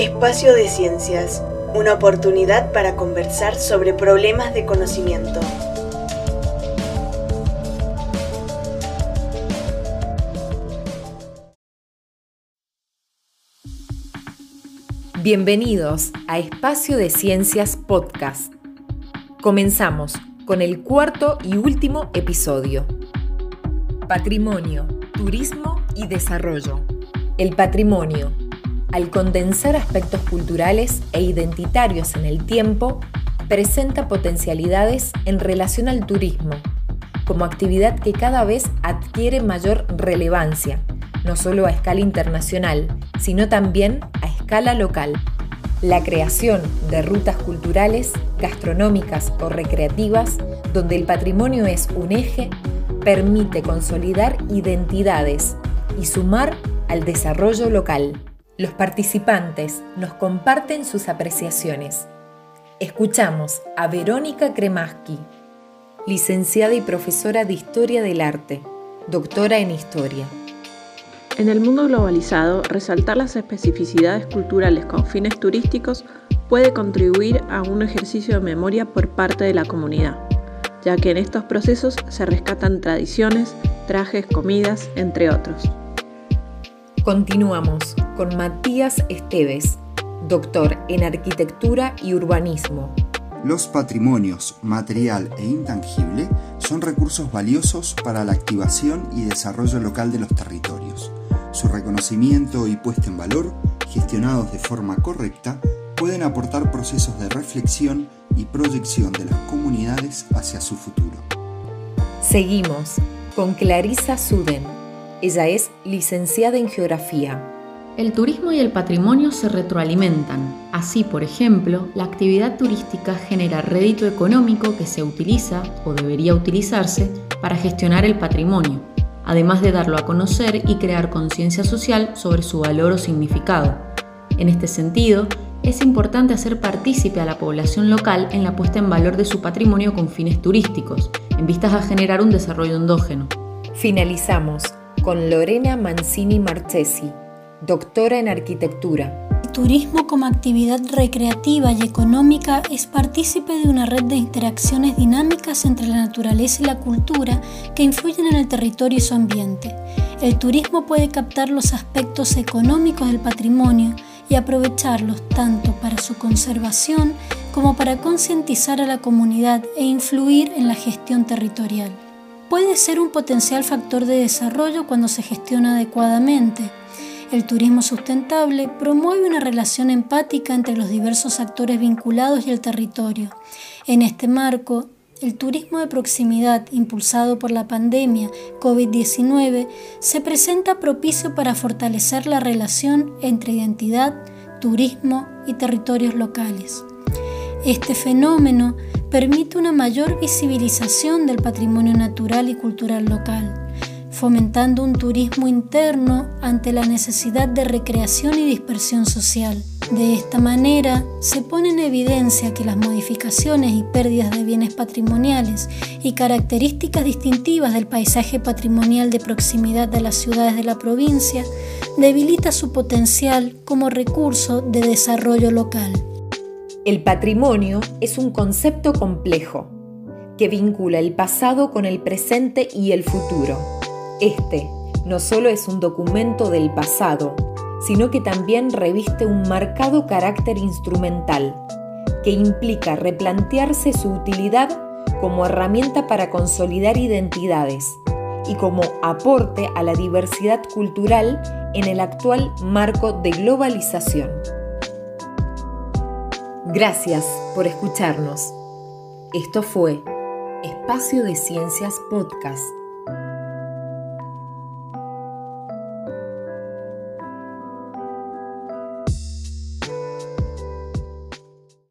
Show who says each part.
Speaker 1: Espacio de Ciencias, una oportunidad para conversar sobre problemas de conocimiento.
Speaker 2: Bienvenidos a Espacio de Ciencias Podcast. Comenzamos con el cuarto y último episodio. Patrimonio, turismo y desarrollo. El patrimonio, al condensar aspectos culturales e identitarios en el tiempo, presenta potencialidades en relación al turismo, como actividad que cada vez adquiere mayor relevancia, no solo a escala internacional, sino también a escala local. La creación de rutas culturales, gastronómicas o recreativas, donde el patrimonio es un eje, permite consolidar identidades y sumar al desarrollo local. Los participantes nos comparten sus apreciaciones. Escuchamos a Verónica Kremaski, licenciada y profesora de Historia del Arte, doctora en Historia.
Speaker 3: En el mundo globalizado, resaltar las especificidades culturales con fines turísticos puede contribuir a un ejercicio de memoria por parte de la comunidad, ya que en estos procesos se rescatan tradiciones, trajes, comidas, entre otros.
Speaker 2: Continuamos con Matías Esteves, doctor en Arquitectura y Urbanismo.
Speaker 4: Los patrimonios material e intangible son recursos valiosos para la activación y desarrollo local de los territorios. Su reconocimiento y puesta en valor, gestionados de forma correcta, pueden aportar procesos de reflexión y proyección de las comunidades hacia su futuro.
Speaker 2: Seguimos con Clarisa Suden ella es licenciada en Geografía.
Speaker 5: El turismo y el patrimonio se retroalimentan. Así, por ejemplo, la actividad turística genera rédito económico que se utiliza o debería utilizarse para gestionar el patrimonio, además de darlo a conocer y crear conciencia social sobre su valor o significado. En este sentido, es importante hacer partícipe a la población local en la puesta en valor de su patrimonio con fines turísticos, en vistas a generar un desarrollo endógeno.
Speaker 2: Finalizamos con Lorena Mancini Marchesi, doctora en arquitectura.
Speaker 6: El turismo como actividad recreativa y económica es partícipe de una red de interacciones dinámicas entre la naturaleza y la cultura que influyen en el territorio y su ambiente. El turismo puede captar los aspectos económicos del patrimonio y aprovecharlos tanto para su conservación como para concientizar a la comunidad e influir en la gestión territorial puede ser un potencial factor de desarrollo cuando se gestiona adecuadamente. El turismo sustentable promueve una relación empática entre los diversos actores vinculados y el territorio. En este marco, el turismo de proximidad impulsado por la pandemia COVID-19 se presenta propicio para fortalecer la relación entre identidad, turismo y territorios locales. Este fenómeno permite una mayor visibilización del patrimonio natural y cultural local, fomentando un turismo interno ante la necesidad de recreación y dispersión social. De esta manera, se pone en evidencia que las modificaciones y pérdidas de bienes patrimoniales y características distintivas del paisaje patrimonial de proximidad de las ciudades de la provincia debilita su potencial como recurso de desarrollo local.
Speaker 2: El patrimonio es un concepto complejo que vincula el pasado con el presente y el futuro. Este no solo es un documento del pasado, sino que también reviste un marcado carácter instrumental, que implica replantearse su utilidad como herramienta para consolidar identidades y como aporte a la diversidad cultural en el actual marco de globalización. Gracias por escucharnos. Esto fue Espacio de Ciencias Podcast.